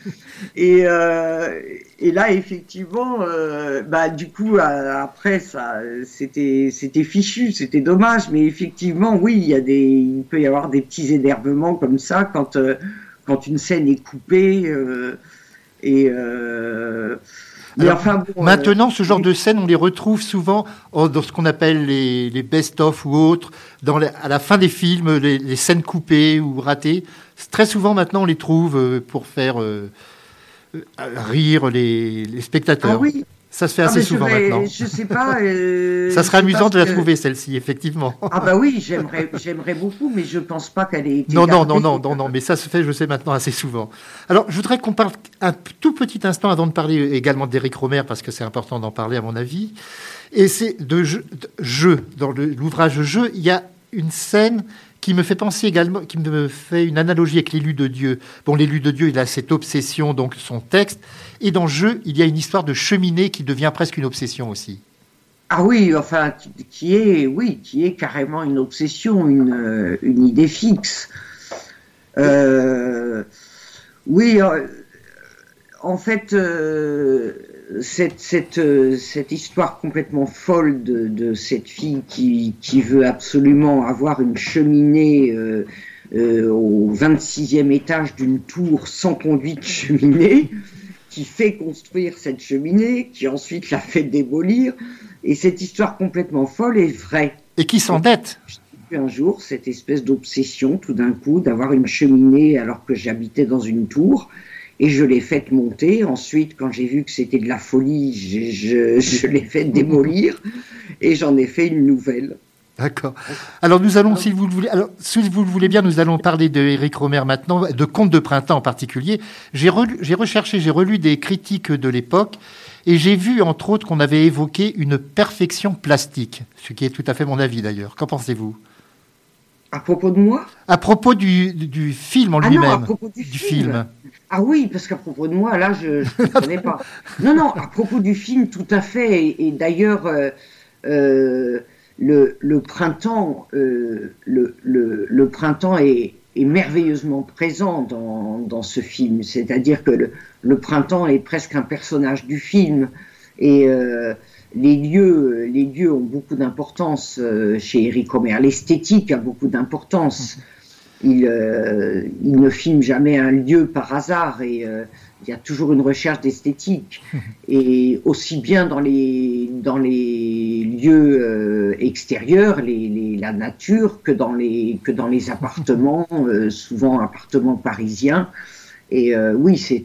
Et, euh, et là effectivement, euh, bah du coup euh, après ça, c'était c'était fichu, c'était dommage, mais effectivement oui, il y a des, il peut y avoir des petits énervements comme ça quand euh, quand une scène est coupée et euh, maintenant, ce genre de scènes, on les retrouve souvent dans ce qu'on appelle les, best-of ou autres, dans à la fin des films, les, scènes coupées ou ratées. Très souvent, maintenant, on les trouve euh, pour faire euh, rire les, spectateurs. Ah oui, Ça se fait assez Ah, souvent vais- maintenant. Je sais pas. euh, Ça serait amusant de la que- trouver, celle-ci, effectivement. Ah bah oui, j'aimerais, j'aimerais beaucoup, mais je pense pas qu'elle ait été. Non, non, non, non, non, non, mais ça se fait, je sais maintenant, assez souvent. Alors, je voudrais qu'on parle un tout petit instant avant de parler également d'Éric Romer, parce que c'est important d'en parler, à mon avis. Et c'est de jeu, de jeu. Dans l'ouvrage Jeu, il y a une scène qui me fait penser également, qui me fait une analogie avec l'élu de Dieu. Bon, l'élu de Dieu, il a cette obsession, donc son texte. Et dans Jeu, il y a une histoire de cheminée qui devient presque une obsession aussi. Ah oui, enfin, qui- est, oui, qui est carrément une obsession, une, euh, idée fixe. Euh, oui, euh, en fait, cette, cette, euh, cette histoire complètement folle de, de cette fille qui, qui veut absolument avoir une cheminée euh, euh, au 26e étage d'une tour sans conduite cheminée, qui fait construire cette cheminée, qui ensuite la fait démolir. Et cette histoire complètement folle est vraie. Et qui s'endette. J'ai eu un jour cette espèce d'obsession, tout d'un coup, d'avoir une cheminée alors que j'habitais dans une tour. Et je l'ai faite monter. Ensuite, quand j'ai vu que c'était de la folie, je, l'ai fait démolir. Et j'en ai fait une nouvelle. D'accord. Alors nous allons, si vous le voulez, alors si vous le voulez bien, nous allons parler de Romer maintenant, de Contes de printemps en particulier. J'ai recherché, j'ai relu des critiques de l'époque et j'ai vu entre autres qu'on avait évoqué une perfection plastique, ce qui est tout à fait mon avis d'ailleurs. Qu'en pensez-vous? À propos de moi À propos du, du film en Ah non, lui-même, à propos du, film. Ah oui, parce qu'à propos de moi, là, je ne connais pas. Non, non, à propos du film, tout à fait. Et, et d'ailleurs, euh, euh, le, le printemps, euh, le, le, le printemps est, est merveilleusement présent dans, dans ce film. C'est-à-dire que le, le printemps est presque un personnage du film. Et les lieux, les lieux ont beaucoup d'importance euh, chez Eric Romer. L'esthétique a beaucoup d'importance. Il, euh, il ne filme jamais un lieu par hasard et euh, il y a toujours une recherche d'esthétique. Et aussi bien dans les, dans les lieux euh, extérieurs, les, les- la nature, que dans les, que dans les appartements, euh, souvent appartements parisiens. Et euh, oui, c'est,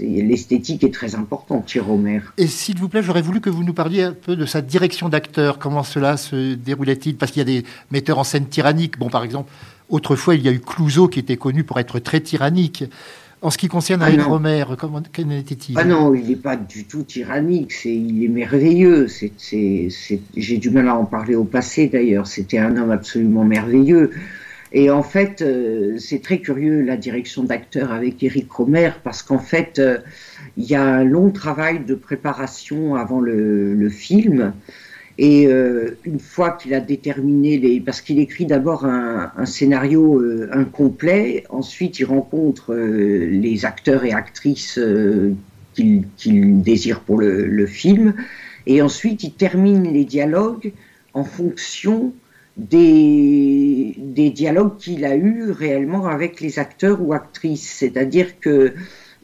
l'esthétique est très importante chez Romer. Et s'il vous plaît, j'aurais voulu que vous nous parliez un peu de sa direction d'acteur. Comment cela se déroulait-il? Parce qu'il y a des metteurs en scène tyranniques. Bon, par exemple, autrefois, il y a eu Clouseau qui était connu pour être très tyrannique. En ce qui concerne Ah Eric non. Romer, comment qu'en était-il? Ah non, il n'est pas du tout tyrannique, c'est, il est merveilleux. J'ai du mal à en parler au passé d'ailleurs, c'était un homme absolument merveilleux. Et en fait, euh, c'est très curieux la direction d'acteur avec Eric Romer, parce qu'en fait, euh, il y a un long travail de préparation avant le, film. Et euh, une fois qu'il a déterminé les, parce qu'il écrit d'abord un, scénario incomplet, ensuite il rencontre les acteurs et actrices qu'il désire pour le film, et ensuite il termine les dialogues en fonction des, dialogues qu'il a eus réellement avec les acteurs ou actrices. C'est-à-dire que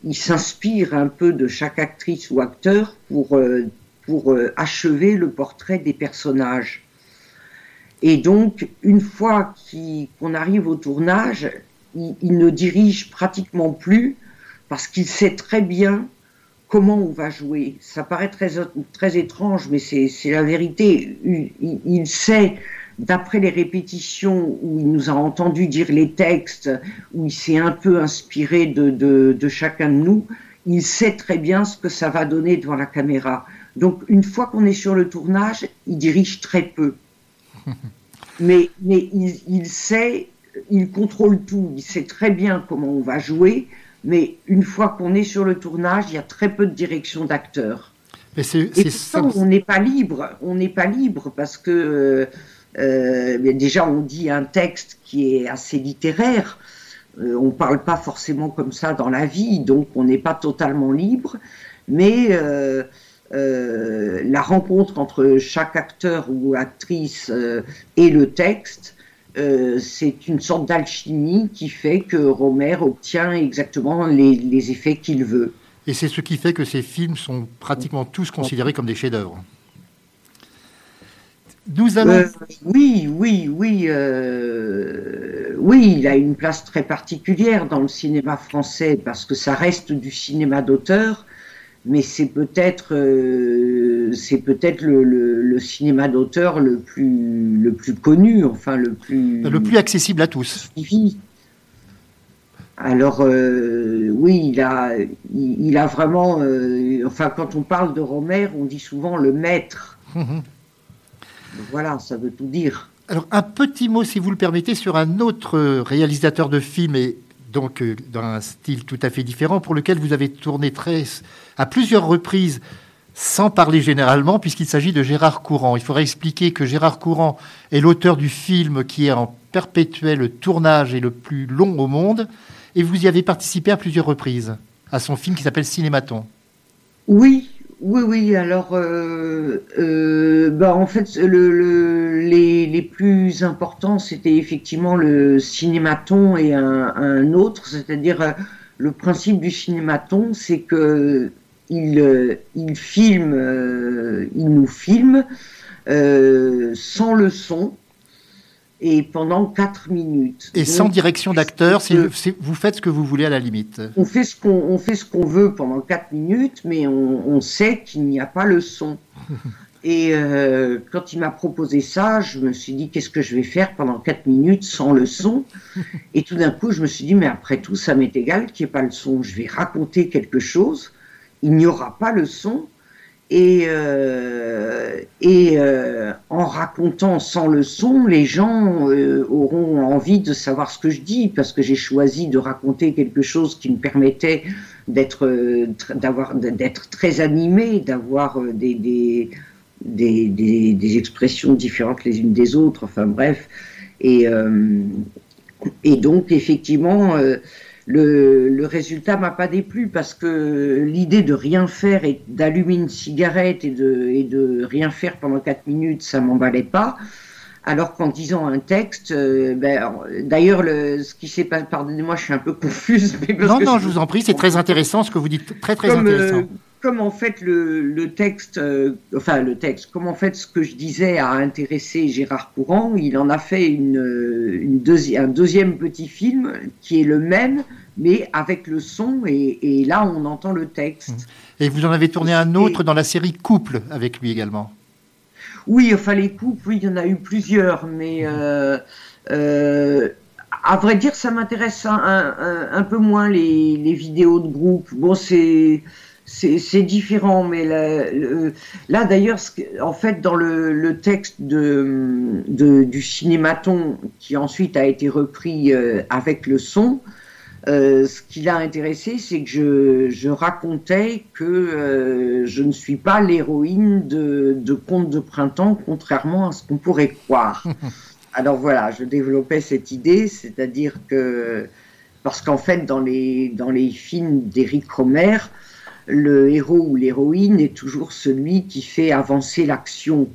il s'inspire un peu de chaque actrice ou acteur pour, euh, pour euh, achever le portrait des personnages. Et donc, une fois qu'on arrive au tournage, il, ne dirige pratiquement plus parce qu'il sait très bien comment on va jouer. Ça paraît très, très étrange, mais c'est la vérité. Il sait, d'après les répétitions où il nous a entendu dire les textes, où il s'est un peu inspiré de, de, de chacun de nous, il sait très bien ce que ça va donner devant la caméra. Donc, une fois qu'on est sur le tournage, il dirige très peu. Mais, mais il, il sait, il contrôle tout, il sait très bien comment on va jouer, mais une fois qu'on est sur le tournage, il y a très peu de direction d'acteur. Mais c'est Et c'est on n'est pas libre, on n'est pas libre parce que euh, déjà on dit un texte qui est assez littéraire. Euh, on parle pas forcément comme ça dans la vie, donc on n'est pas totalement libre. Mais euh, euh, la rencontre entre chaque acteur ou actrice euh, et le texte, euh, c'est une sorte d'alchimie qui fait que Romer obtient exactement les effets qu'il veut. Et c'est ce qui fait que ces films sont pratiquement tous considérés comme des chefs-d'œuvre. Nous allons. Euh, oui, oui, oui, euh, oui, il a une place très particulière dans le cinéma français parce que ça reste du cinéma d'auteur, mais c'est peut-être euh, c'est peut-être le, le, cinéma d'auteur le plus le plus connu, enfin le plus le plus accessible à tous. Alors euh, oui, il a il, a vraiment euh, enfin quand on parle de Romer, on dit souvent le maître. Voilà, ça veut tout dire. Alors un petit mot, si vous le permettez, sur un autre réalisateur de films et donc dans un style tout à fait différent, pour lequel vous avez tourné très à plusieurs reprises, sans parler généralement, puisqu'il s'agit de Gérard Courant. Il faudrait expliquer que Gérard Courant est l'auteur du film qui est en perpétuel tournage et le plus long au monde, et vous y avez participé à plusieurs reprises à son film qui s'appelle Cinématon. Oui, oui, oui. Alors, euh, euh, bah, en fait, le, les, les, plus importants, c'était effectivement le cinématon et un, un autre, c'est-à-dire euh, le principe du cinématon, c'est que il, euh, il filme, il nous filme sans le son et pendant 4 minutes. Et sans direction d'acteur, vous faites ce que vous voulez à la limite. On fait ce qu'on fait ce qu'on veut pendant 4 minutes, mais on, on sait qu'il n'y a pas le son. Et euh, quand il m'a proposé ça, je me suis dit qu'est-ce que je vais faire pendant 4 minutes sans le son? Et tout d'un coup, je me suis dit mais après tout, ça m'est égal qu'il n'y ait pas le son. Je vais raconter quelque chose. Il n'y aura pas le son. Et, euh, euh, en racontant sans le son, les gens euh, auront envie de savoir ce que je dis parce que j'ai choisi de raconter quelque chose qui me permettait d'être d'avoir d'être très animé, d'avoir des, expressions différentes les unes des autres, enfin bref. Et, donc, effectivement, le, le, résultat m'a pas déplu parce que l'idée de rien faire et d'allumer une cigarette et de, et de rien faire pendant quatre minutes, ça m'emballait pas. Alors qu'en disant un texte, euh, ben, d'ailleurs, ce qui s'est passé, pardonnez-moi, je suis un peu confuse. Mais non, non, je vous en prie, c'est très intéressant ce que vous dites, très très intéressant comme en fait le, texte, euh, enfin le texte, comme en fait ce que je disais a intéressé Gérard Courant, il en a fait une, une un deuxième petit film qui est le même, mais avec le son, et, là on entend le texte. Et vous en avez tourné un autre dans la série Couple avec lui également Oui, enfin les couples, oui, il y en a eu plusieurs, mais euh, euh, à vrai dire, ça m'intéresse un, peu moins les, les vidéos de groupe. Bon, c'est c'est différent, mais là, d'ailleurs, en fait, dans le, texte de, du cinématon, qui ensuite a été repris euh, avec le son, euh, ce qui l'a intéressé, c'est que je, racontais que euh, je ne suis pas l'héroïne de, de Contes de printemps, contrairement à ce qu'on pourrait croire. Alors voilà, je développais cette idée, c'est-à-dire que parce qu'en fait, dans les dans les films d'Éric Romer, le héros ou l'héroïne est toujours celui qui fait avancer l'action.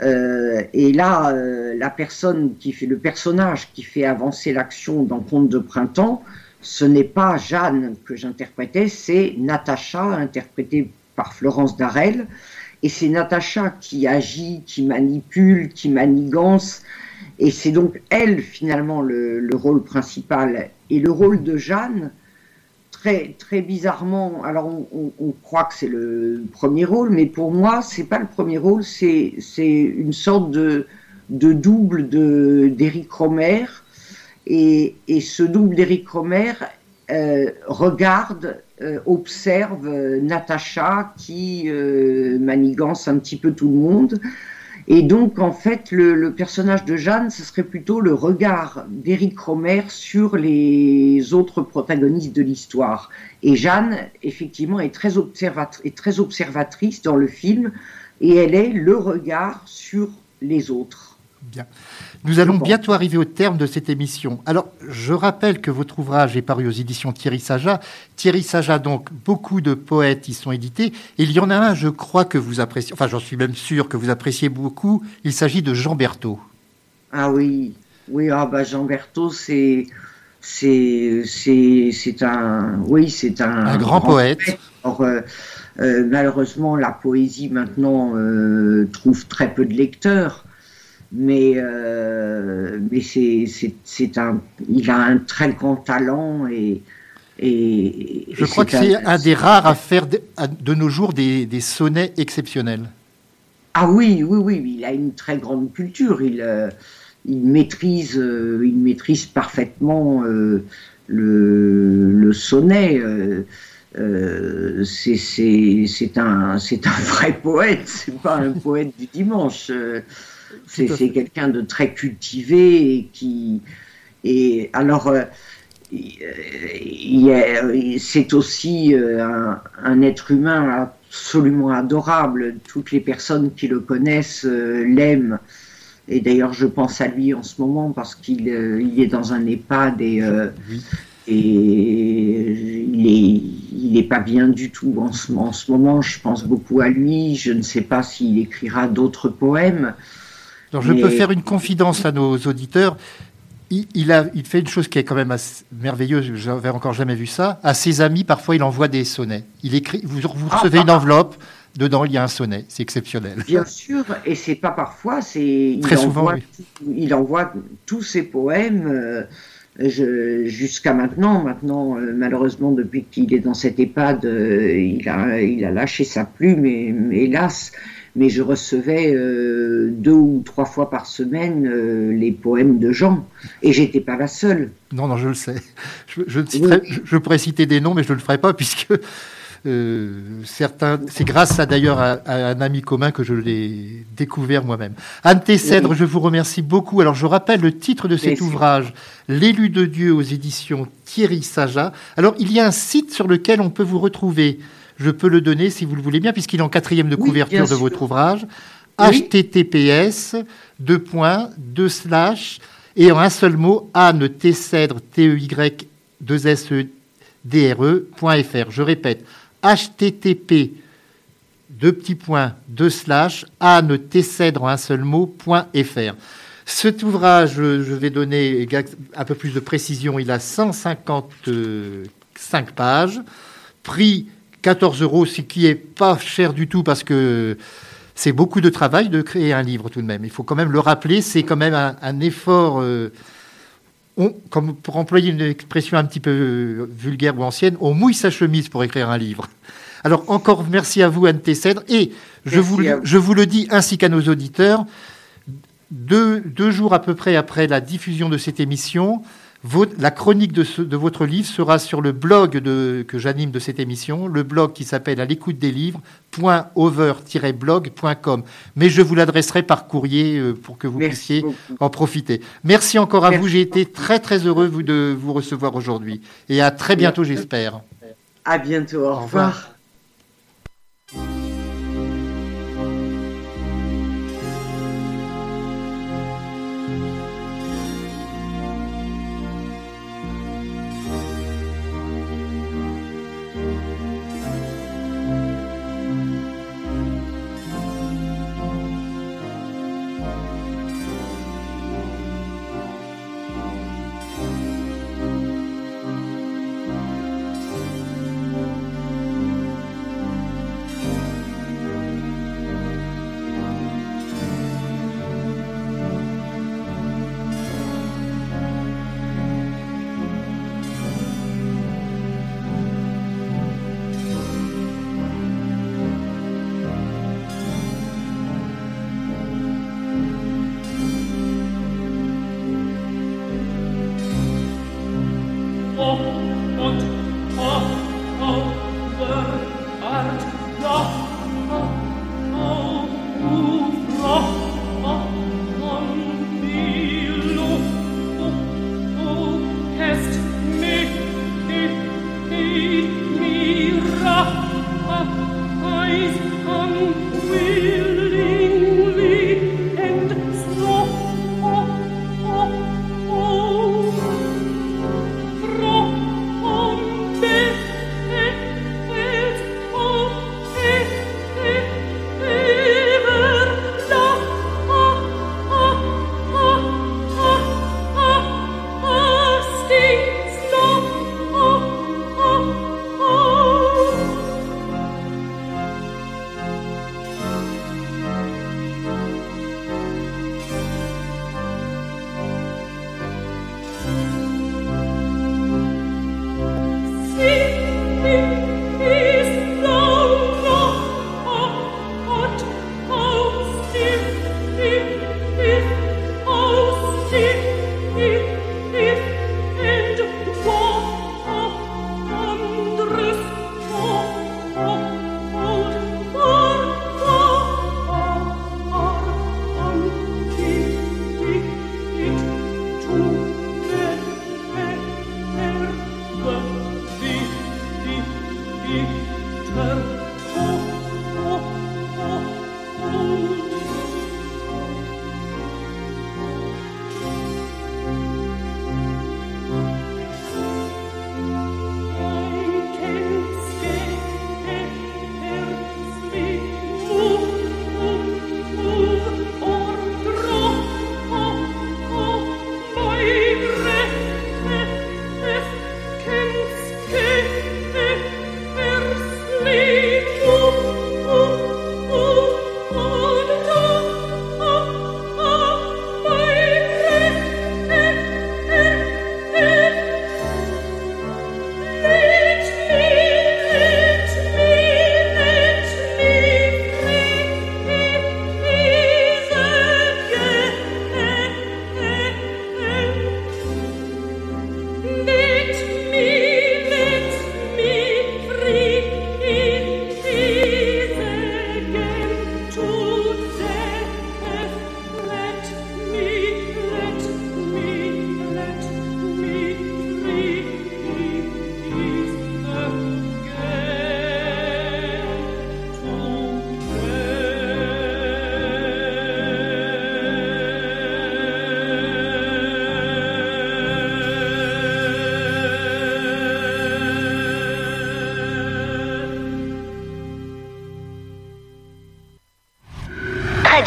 Euh, et là, euh, la personne qui fait le personnage qui fait avancer l'action dans Conte de printemps, ce n'est pas Jeanne que j'interprétais, c'est Natacha, interprétée par Florence Darel. Et c'est Natacha qui agit, qui manipule, qui manigance. Et c'est donc elle, finalement, le, le, rôle principal. Et le rôle de Jeanne, très, bizarrement, alors on, croit que c'est le premier rôle, mais pour moi, c'est pas le premier rôle, c'est, une sorte de, de double de, d'Éric Romer. Et, et ce double d'Éric Romer euh, regarde, euh, observe euh, Natacha qui manigance un petit peu tout le monde. Et donc, en fait, le, personnage de Jeanne, ce serait plutôt le regard d'Éric Romer sur les autres protagonistes de l'histoire. Et Jeanne, effectivement, est très, est très observatrice dans le film, et elle est le regard sur les autres. Bien. Nous allons bientôt arriver au terme de cette émission. Alors, je rappelle que votre ouvrage est paru aux éditions Thierry Saja. Thierry Saja, donc, beaucoup de poètes y sont édités. Et il y en a un, je crois que vous appréciez, enfin, j'en suis même sûr que vous appréciez beaucoup. Il s'agit de Jean Berthaud. Ah oui, oui, ah bah Jean Berthaud, c'est. C'est, c'est, un, oui, c'est un, un grand, poète. Euh, euh, malheureusement, la poésie maintenant euh, trouve très peu de lecteurs mais, euh, mais c'est, c'est, un, il a un très grand talent et, Et, Je crois que c'est un des rares à faire de, nos jours des, sonnets exceptionnels. Ah oui, oui, oui, il a une très grande culture. Il, euh, il maîtrise, il maîtrise parfaitement le, le, sonnet. Euh, c'est un, un vrai poète, c'est pas un poète du dimanche. Euh, c'est quelqu'un de très cultivé et qui. Et alors, euh, c'est aussi un, un, être humain absolument adorable. Toutes les personnes qui le connaissent l'aiment. Et d'ailleurs, je pense à lui en ce moment parce qu'il il est dans un EHPAD et, et il n'est pas bien du tout en ce, en ce, moment. Je pense beaucoup à lui. Je ne sais pas s'il écrira d'autres poèmes. Alors, je peux faire une confidence à nos auditeurs. Il, a, il fait une chose qui est quand même merveilleuse, je n'avais encore jamais vu ça. À ses amis, parfois, il envoie des sonnets. Il écrit, vous, vous ah, recevez une enveloppe, dedans, il y a un sonnet. C'est exceptionnel. Bien sûr, et c'est pas parfois, c'est. Très souvent, Il envoie tous ses poèmes. Euh, jusqu'à maintenant, maintenant euh, malheureusement depuis qu'il est dans cette EHPAD, euh, il, a, il a lâché sa plume, et, hélas, mais je recevais euh, deux ou trois fois par semaine les poèmes de Jean, et j'étais pas la seule. Non, non, je le sais. Je, je, je pourrais citer des noms, mais je ne le ferai pas puisque euh, certains, c'est grâce à d'ailleurs à, un ami commun que je l'ai découvert moi-même. Anne je vous remercie beaucoup. Alors je rappelle le titre de cet ouvrage, L'élu de Dieu aux éditions Thierry Saja. Alors il y a un site sur lequel on peut vous retrouver. Je peux le donner si vous le voulez bien, puisqu'il est en quatrième de couverture de votre ouvrage. https deux points deux slash et en un seul mot Anne Tessèdre T E Y 2 S E D R E.fr. Je répète http deux petits points, deux slash, Anne en un seul mot, .fr. Cet ouvrage, je vais donner un peu plus de précision, il a 155 pages, prix 14 euros, ce qui est pas cher du tout parce que c'est beaucoup de travail de créer un livre tout de même. Il faut quand même le rappeler, c'est quand même un, effort, euh, comme pour employer une expression un petit peu vulgaire ou ancienne, on mouille sa chemise pour écrire un livre. Alors encore merci à vous, Anne Tessèdre. Et je vous, je vous, le dis ainsi qu'à nos auditeurs, deux, deux, jours à peu près après la diffusion de cette émission, la chronique de, de, votre livre sera sur le blog de, que j'anime de cette émission, le blog qui s'appelle à l'écoute des livres, blogcom Mais je vous l'adresserai par courrier euh, pour que vous puissiez en profiter. Merci encore à vous. J'ai été très très heureux de vous recevoir aujourd'hui. Et à très bientôt, j'espère. À bientôt. Au, revoir.